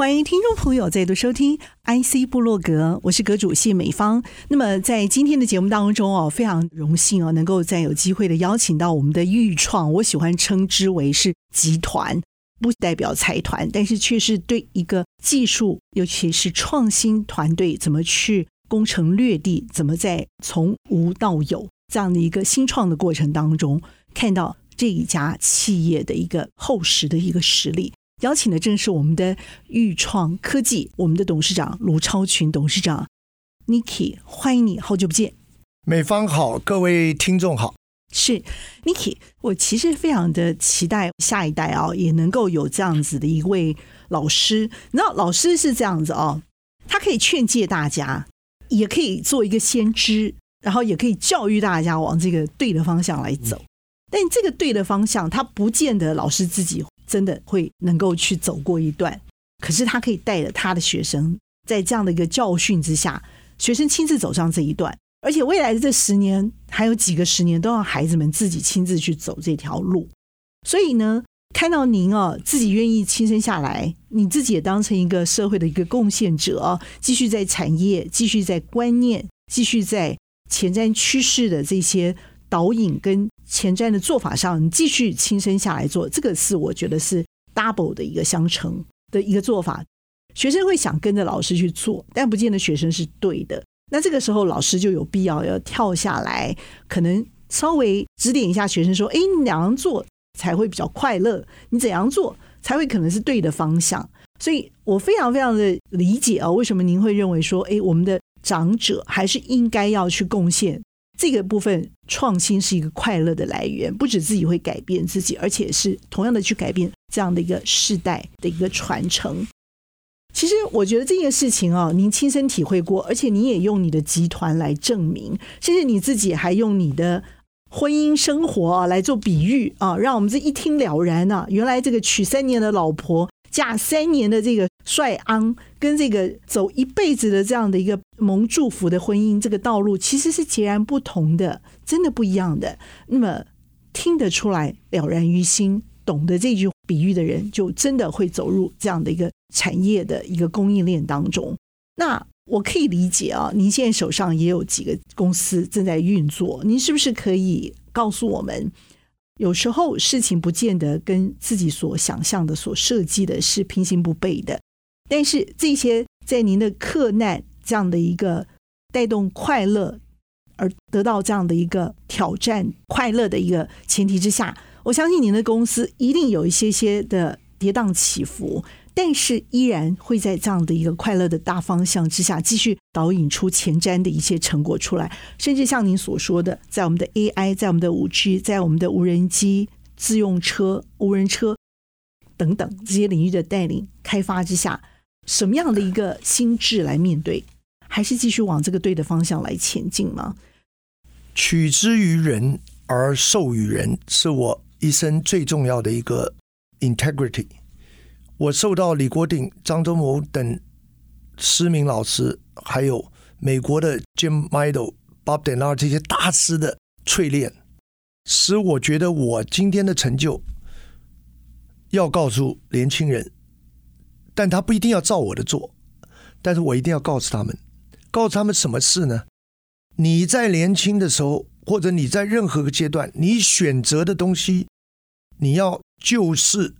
欢迎听众朋友再度收听 IC 部落格，我是阁主谢美芳。那么在今天的节目当中哦，非常荣幸哦，能够再有机会的邀请到我们的钰创，我喜欢称之为是集团，不代表财团，但是却是对一个技术，尤其是创新团队怎么去攻城略地，怎么在从无到有这样的一个新创的过程当中，看到这一家企业的一个厚实的一个实力。邀请的正是我们的豫创科技，我们的董事长卢超群董事长，Nicky，欢迎你，好久不见。美方好，各位听众好。是 Nicky，我其实非常的期待下一代啊，也能够有这样子的一位老师。你知道，老师是这样子哦，他可以劝诫大家，也可以做一个先知，然后也可以教育大家往这个对的方向来走。嗯、但这个对的方向，他不见得老师自己。真的会能够去走过一段，可是他可以带着他的学生，在这样的一个教训之下，学生亲自走上这一段，而且未来的这十年还有几个十年，都让孩子们自己亲自去走这条路。所以呢，看到您哦，自己愿意亲身下来，你自己也当成一个社会的一个贡献者哦，继续在产业，继续在观念，继续在前瞻趋势的这些导引跟。前瞻的做法上，你继续亲身下来做，这个是我觉得是 double 的一个相乘的一个做法。学生会想跟着老师去做，但不见得学生是对的。那这个时候，老师就有必要要跳下来，可能稍微指点一下学生，说：“哎，你怎样做才会比较快乐？你怎样做才会可能是对的方向？”所以我非常非常的理解啊，为什么您会认为说：“哎，我们的长者还是应该要去贡献。”这个部分创新是一个快乐的来源，不止自己会改变自己，而且是同样的去改变这样的一个世代的一个传承。其实我觉得这件事情啊，您亲身体会过，而且你也用你的集团来证明，甚至你自己还用你的婚姻生活啊来做比喻啊，让我们这一听了然啊，原来这个娶三年的老婆。嫁三年的这个帅昂，跟这个走一辈子的这样的一个蒙祝福的婚姻，这个道路其实是截然不同的，真的不一样的。那么听得出来，了然于心，懂得这句比喻的人，就真的会走入这样的一个产业的一个供应链当中。那我可以理解啊，您现在手上也有几个公司正在运作，您是不是可以告诉我们？有时候事情不见得跟自己所想象的、所设计的是平行不悖的，但是这些在您的克难这样的一个带动快乐，而得到这样的一个挑战快乐的一个前提之下，我相信您的公司一定有一些些的跌宕起伏。但是依然会在这样的一个快乐的大方向之下，继续导引出前瞻的一些成果出来，甚至像您所说的，在我们的 AI，在我们的五 G，在我们的无人机、自用车、无人车等等这些领域的带领开发之下，什么样的一个心智来面对，还是继续往这个对的方向来前进吗？取之于人而授于人，是我一生最重要的一个 integrity。我受到李国鼎、张忠谋等知名老师，还有美国的 Jim Meadow、Bob Denard 这些大师的淬炼，使我觉得我今天的成就要告诉年轻人，但他不一定要照我的做，但是我一定要告诉他们，告诉他们什么事呢？你在年轻的时候，或者你在任何个阶段，你选择的东西，你要就是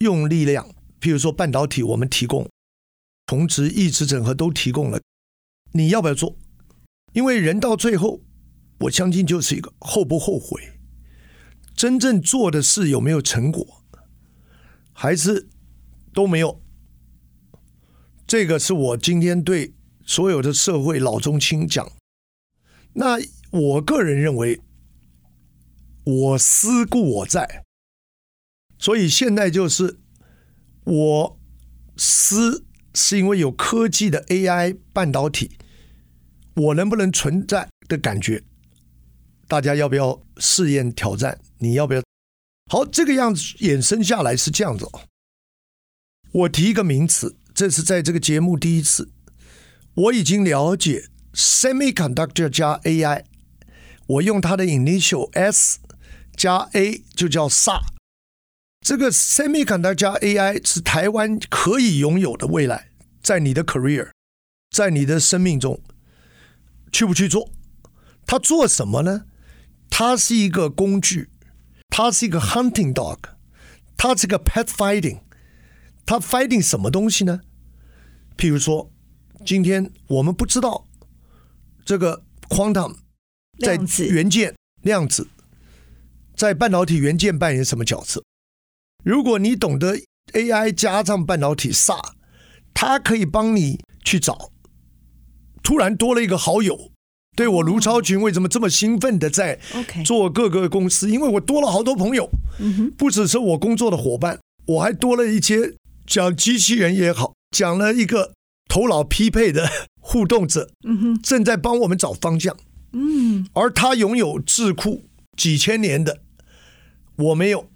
用力量。譬如说半导体，我们提供同质异质整合都提供了，你要不要做？因为人到最后，我相信就是一个后不后悔。真正做的事有没有成果，还是都没有？这个是我今天对所有的社会老中青讲。那我个人认为，我思故我在，所以现在就是。我思是因为有科技的 AI 半导体，我能不能存在的感觉，大家要不要试验挑战？你要不要？好，这个样子衍生下来是这样子哦。我提一个名词，这是在这个节目第一次，我已经了解 semiconductor 加 AI，我用它的 initial S 加 A 就叫 SA。这个 semiconductor 加 AI 是台湾可以拥有的未来，在你的 career，在你的生命中，去不去做？它做什么呢？它是一个工具。它是一个 hunting dog，它是个 pet fighting，它 fighting 什么东西呢？譬如说，今天我们不知道这个 quantum 在元件量子在半导体元件扮演什么角色？如果你懂得 AI 加上半导体 SA，它可以帮你去找，突然多了一个好友。对，我卢超群为什么这么兴奋的在做各个公司？因为我多了好多朋友，不只是我工作的伙伴，我还多了一些讲机器人也好，讲了一个头脑匹配的互动者，正在帮我们找方向。嗯而他拥有智库几千年的，我没有，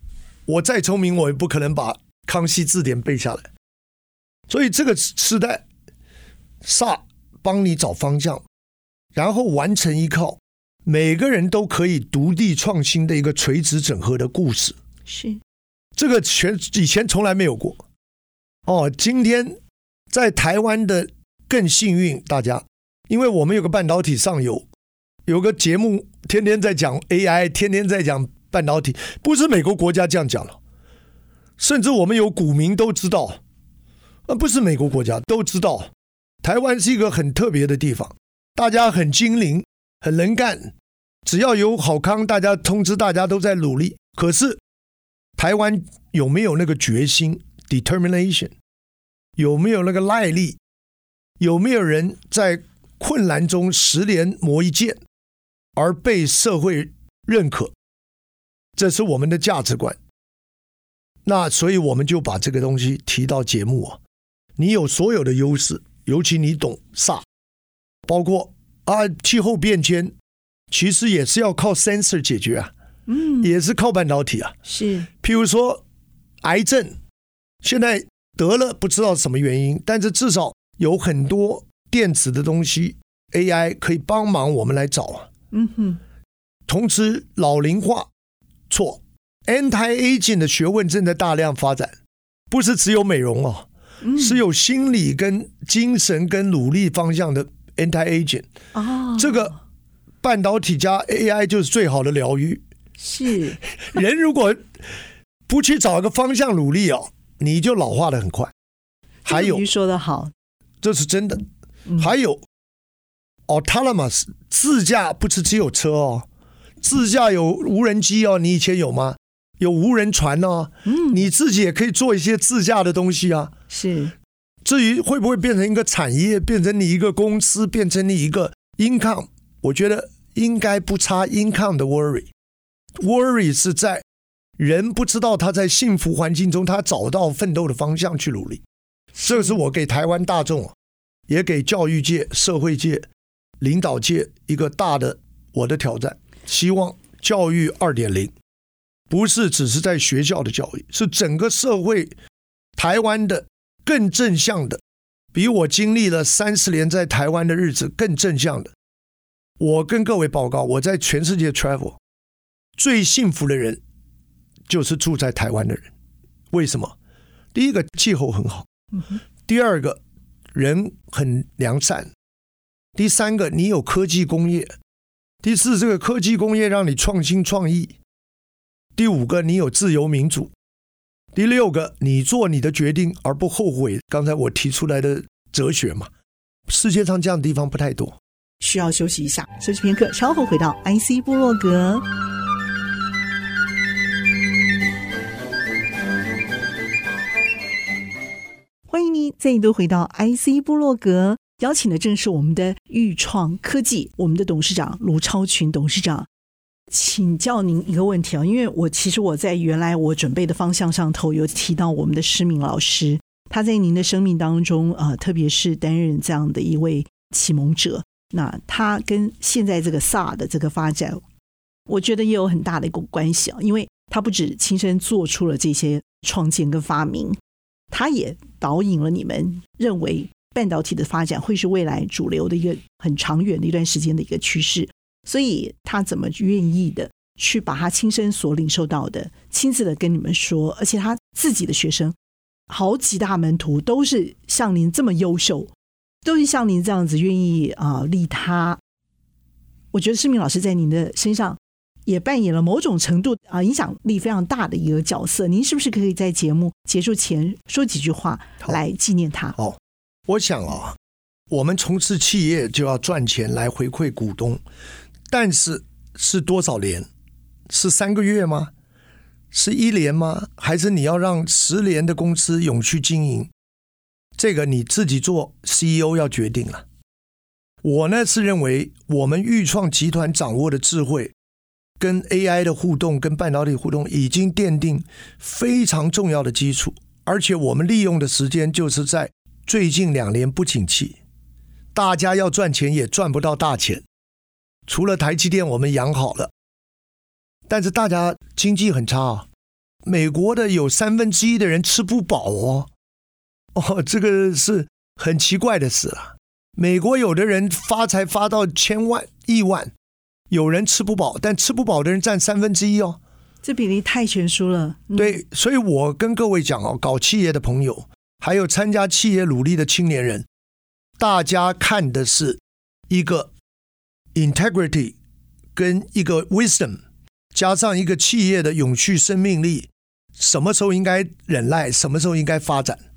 我再聪明我也不可能把康熙字典背下来。所以这个时代，SA 帮你找方向。然后完成依靠每个人都可以独立创新的一个垂直整合的故事，是这个全以前从来没有过。哦，今天在台湾的更幸运，大家，因为我们有个半导体上游，有个节目天天在讲 AI，天天在讲半导体，不是美国国家这样讲了，甚至我们有股民都知道，啊，不是美国国家都知道，台湾是一个很特别的地方。大家很精灵，很能干，只要有好康，大家通知大家都在努力。可是台湾有没有那个决心 （determination）？有没有那个耐力？有没有人在困难中十年磨一剑，而被社会认可？这是我们的价值观。那所以我们就把这个东西提到节目啊。你有所有的优势，尤其你懂 SA。包括啊，气候变迁其实也是要靠 sensor 解决啊，嗯，也是靠半导体啊。是，譬如说癌症，现在得了不知道什么原因，但是至少有很多电子的东西，AI 可以帮忙我们来找啊。嗯哼。同时老龄化错，anti-aging 的学问正在大量发展，不是只有美容哦，嗯，是有心理跟精神跟努力方向的。Anti-aging，哦，这个半导体加 AI 就是最好的疗愈。是，人如果不去找一个方向努力哦，你就老化的很快。还有，说的好，这是真的。还有，autonomous 自驾不是只有车哦，自驾有无人机哦，你以前有吗？有无人船哦，嗯，你自己也可以做一些自驾的东西啊。是。至于会不会变成一个产业，变成你一个公司，变成你一个 income，我觉得应该不差 income 的 worry。worry 是在人不知道他在幸福环境中，他找到奋斗的方向去努力。这是我给台湾大众，也给教育界、社会界、领导界一个大的我的挑战。希望教育二点零不是只是在学校的教育，是整个社会台湾的。更正向的，比我经历了三十年在台湾的日子更正向的。我跟各位报告，我在全世界 travel，最幸福的人就是住在台湾的人。为什么？第一个气候很好，第二个人很良善，第三个你有科技工业，第四这个科技工业让你创新创意，第五个你有自由民主。第六个，你做你的决定而不后悔。刚才我提出来的哲学嘛，世界上这样的地方不太多。需要休息一下，休息片刻，稍后回到 IC 部落格。欢迎你再度回到 IC 部落格，邀请的正是我们的钰创科技，我们的董事长卢超群董事长。请教您一个问题啊，因为我其实我在原来我准备的方向上头有提到我们的施明老师，他在您的生命当中啊、呃，特别是担任这样的一位启蒙者，那他跟现在这个 SA 的这个发展，我觉得也有很大的一个关系啊，因为他不止亲身做出了这些创建跟发明，他也导引了你们认为半导体的发展会是未来主流的一个很长远的一段时间的一个趋势。所以他怎么愿意的去把他亲身所领受到的亲自的跟你们说，而且他自己的学生好几大门徒都是像您这么优秀，都是像您这样子愿意啊利他。我觉得施明老师在您的身上也扮演了某种程度啊影响力非常大的一个角色。您是不是可以在节目结束前说几句话来纪念他？哦，我想啊，我们从事企业就要赚钱来回馈股东。但是是多少年？是三个月吗？是一年吗？还是你要让十年的公司永续经营？这个你自己做 CEO 要决定了。我呢是认为，我们钰创集团掌握的智慧，跟 AI 的互动，跟半导体互动，已经奠定非常重要的基础。而且我们利用的时间就是在最近两年不景气，大家要赚钱也赚不到大钱。除了台积电，我们养好了，但是大家经济很差啊。美国的有三分之一的人吃不饱哦，哦，这个是很奇怪的事啊。美国有的人发财发到千万亿万，有人吃不饱，但吃不饱的人占三分之一哦。这比例太悬殊了。嗯。对，所以我跟各位讲哦，搞企业的朋友，还有参加企业努力的青年人，大家看的是一个。Integrity 跟一个 Wisdom 加上一个企业的永续生命力，什么时候应该忍耐，什么时候应该发展，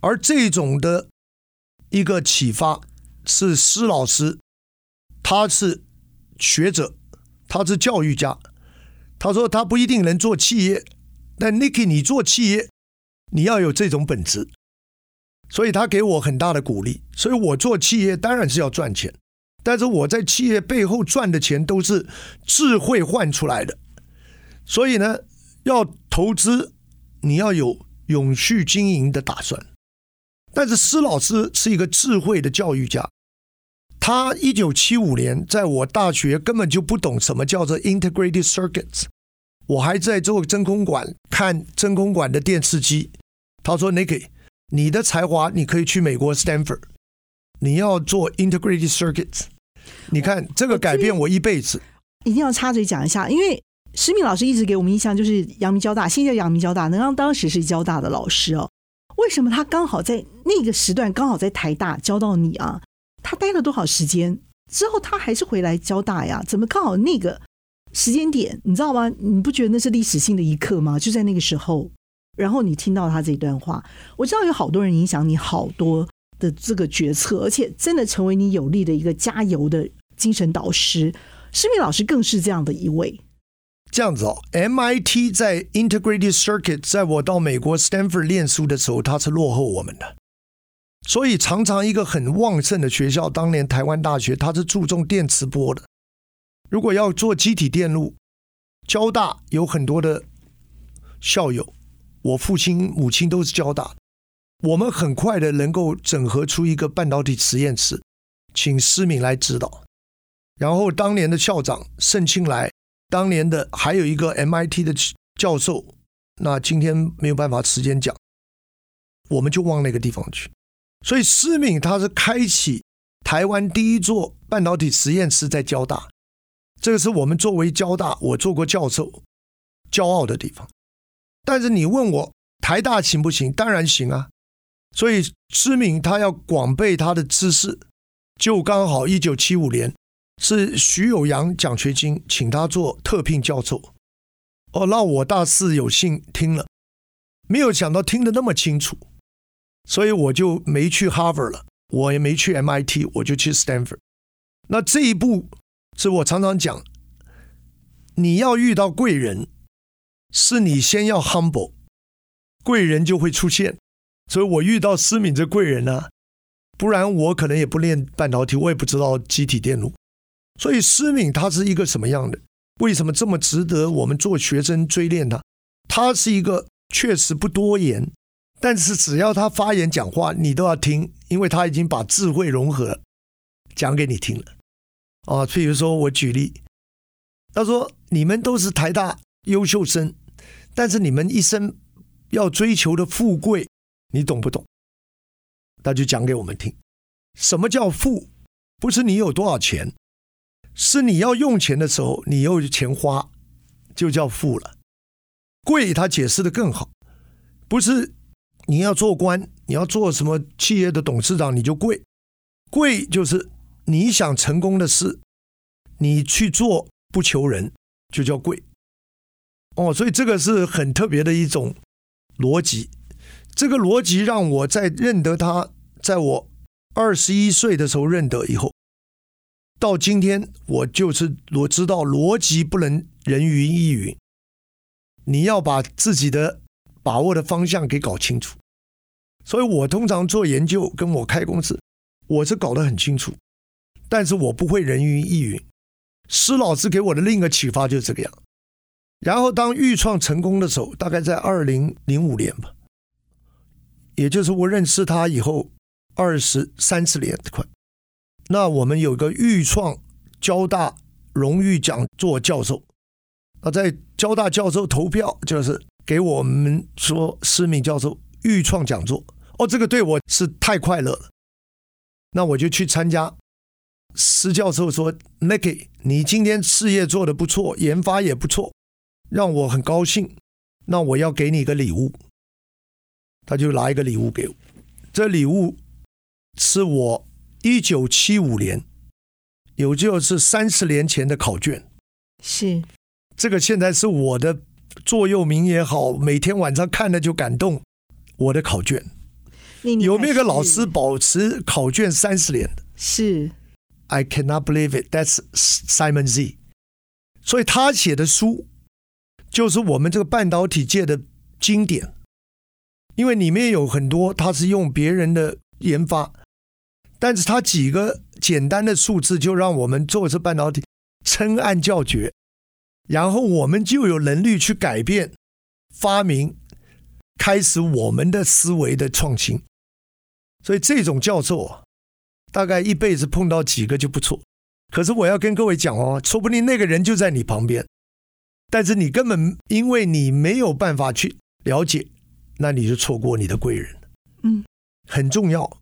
而这种的一个启发是施老师，他是学者，他是教育家，他说他不一定能做企业，但 Nicky 你做企业，你要有这种本质，所以他给我很大的鼓励，所以我做企业当然是要赚钱。但是我在企业背后赚的钱都是智慧换出来的，所以呢，要投资你要有永续经营的打算。但是施老师是一个智慧的教育家，他一九七五年在我大学根本就不懂什么叫做 integrated circuits，我还在做真空管看真空管的电视机。他说：“Nicky，你的才华你可以去美国 Stanford，你要做 integrated circuits。”你看这个改变我一辈子，一定要插嘴讲一下，因为石敏老师一直给我们印象就是阳明交大，现在阳明交大，能让当时是交大的老师哦。为什么他刚好在那个时段刚好在台大教到你啊？他待了多少时间之后，他还是回来交大呀？怎么刚好那个时间点，你知道吗？你不觉得那是历史性的一刻吗？就在那个时候，然后你听到他这一段话，我知道有好多人影响你好多。的这个决策，而且真的成为你有力的一个加油的精神导师。施明老师更是这样的一位。这样子哦，MIT 在 Integrated Circuit，在我到美国 Stanford 念书的时候，它是落后我们的。所以常常一个很旺盛的学校，当年台湾大学，它是注重电磁波的。如果要做机体电路，交大有很多的校友，我父亲母亲都是交大。我们很快的能够整合出一个半导体实验室，请施敏来指导。然后当年的校长盛庆来，当年的还有一个 MIT 的教授，那今天没有办法时间讲，我们就往那个地方去。所以施敏他是开启台湾第一座半导体实验室在交大，这个是我们作为交大，我做过教授，骄傲的地方。但是你问我台大行不行？当然行啊。所以知名他要广备他的知识，就刚好一九七五年是徐有阳奖学金请他做特聘教授。哦，那我大四有幸听了，没有想到听得那么清楚，所以我就没去 Harvard 了，我也没去 MIT，我就去 Stanford。那这一步是我常常讲，你要遇到贵人，是你先要 humble，贵人就会出现。所以我遇到思敏这贵人呢、不然我可能也不练半导体，我也不知道积体电路。所以思敏他是一个什么样的？为什么这么值得我们做学生追恋他？他是一个确实不多言，但是只要他发言讲话，你都要听，因为他已经把智慧融合讲给你听了。啊，譬如说我举例，他说：“你们都是台大优秀生，但是你们一生要追求的富贵，你懂不懂？”他就讲给我们听，什么叫富？不是你有多少钱，是你要用钱的时候，你有钱花，就叫富了。贵，他解释的更好，不是你要做官，你要做什么企业的董事长，你就贵。贵就是你想成功的事，你去做不求人，就叫贵。哦，所以这个是很特别的一种逻辑。这个逻辑让我在认得他，在我二十一岁的时候认得以后，到今天我就是我知道逻辑不能人云亦云。你要把自己的把握的方向给搞清楚，所以我通常做研究，跟我开公司，我是搞得很清楚，但是我不会人云亦云。施老师给我的另一个启发就是这个样。然后当预创成功的时候，大概在二零零五年吧，也就是我认识他以后二十三四年快。那我们有个预创交大荣誉讲座教授。那，在交大教授投票，就是给我们说施敏教授预创讲座。哦，这个对我是太快乐了。那我就去参加。施教授说：“Nicky，你今天事业做得不错，研发也不错，让我很高兴。那我要给你一个礼物。”他就拿一个礼物给我。这礼物是我一九七五年，有就是三十年前的考卷。是。这个现在是我的座右铭也好，每天晚上看了就感动。我的考卷，有没有个老师保持考卷三十年的？是，I cannot believe it. That's Simon Z。所以他写的书就是我们这个半导体界的经典，因为里面有很多他是用别人的研发，但是他几个简单的数字就让我们做这半导体称暗叫绝。然后我们就有能力去改变、发明、开始我们的思维的创新。所以这种教授啊，大概一辈子碰到几个就不错。可是我要跟各位讲哦，说不定那个人就在你旁边，但是你根本因为你没有办法去了解，那你就错过你的贵人。嗯，很重要。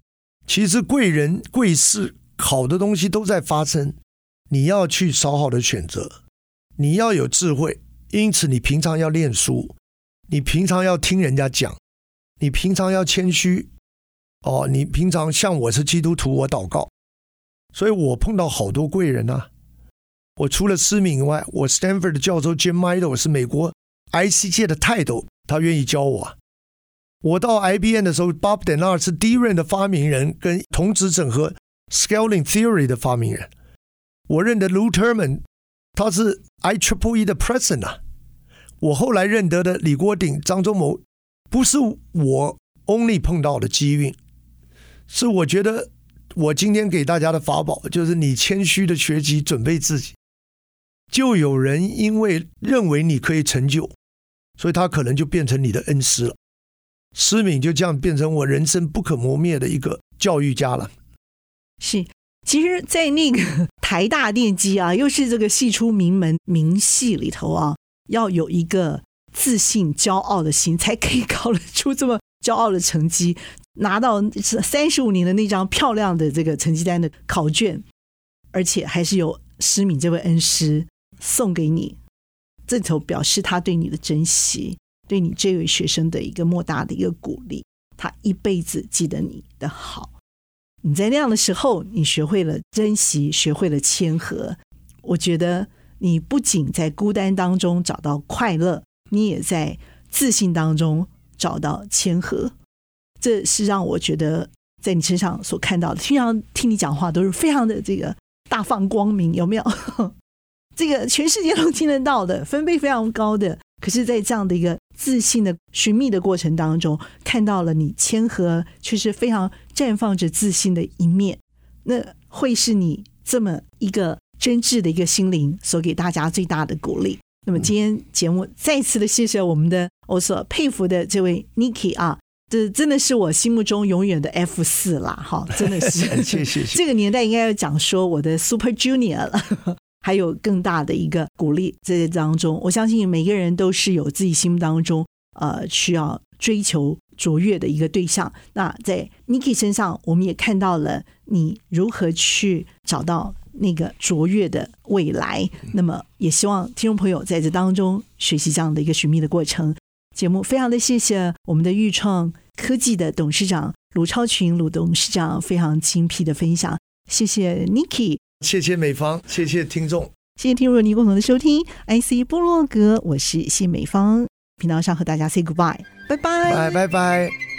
其实贵人贵事好的东西都在发生，你要去稍好的选择。你要有智慧，因此你平常要念书，你平常要听人家讲，你平常要谦虚，哦，你平常像我是基督徒，我祷告，所以我碰到好多贵人啊。我除了施铭以外，我 Stanford 的教授 Jim Meidel 是美国 IC 界的泰斗，他愿意教我。我到 IBM 的时候，Bob Denard 是 DRAM 的发明人，跟同质整合 Scaling Theory 的发明人。我认得 Lou Terman。他是 IEEE 的 President 啊，我后来认得的李国鼎、张忠谋，不是我 only 碰到的机运，是我觉得我今天给大家的法宝，就是你谦虚的学习，准备自己，就有人因为认为你可以成就，所以他可能就变成你的恩师了。施敏就这样变成我人生不可磨灭的一个教育家了。是。其实，在那个台大电机啊，又是这个系出名门名系里头啊，要有一个自信、骄傲的心，才可以考得出这么骄傲的成绩，拿到三十五年的那张漂亮的这个成绩单的考卷，而且还是有施敏这位恩师送给你，这头表示他对你的珍惜，对你这位学生的一个莫大的一个鼓励，他一辈子记得你的好。你在那样的时候，你学会了珍惜，学会了谦和。我觉得你不仅在孤单当中找到快乐，你也在自信当中找到谦和。这是让我觉得在你身上所看到的。经常听你讲话都是非常的这个大放光明，有没有？这个全世界都听得到的，分贝非常高的。可是，在这样的一个自信的寻觅的过程当中，看到了你谦和却是非常绽放着自信的一面，那会是你这么一个真挚的一个心灵所给大家最大的鼓励。那么今天节目再次的谢谢我们的我所佩服的这位 Nicky 啊，这真的是我心目中永远的 F 四啦，哈，真的是，谢谢。这个年代应该要讲说我的 Super Junior 了。还有更大的一个鼓励在这当中。我相信每个人都是有自己心目当中呃需要追求卓越的一个对象。那在 Niki 身上，我们也看到了你如何去找到那个卓越的未来。那么，也希望听众朋友在这当中学习这样的一个寻觅的过程。节目非常的谢谢我们的豫创科技的董事长卢超群卢董事长非常精辟的分享，谢谢 Niki，谢谢美方，谢谢听众，谢谢听众您共同的收听，IC 部落格，我是谢美方，频道上和大家 say goodbye，拜拜，拜拜拜。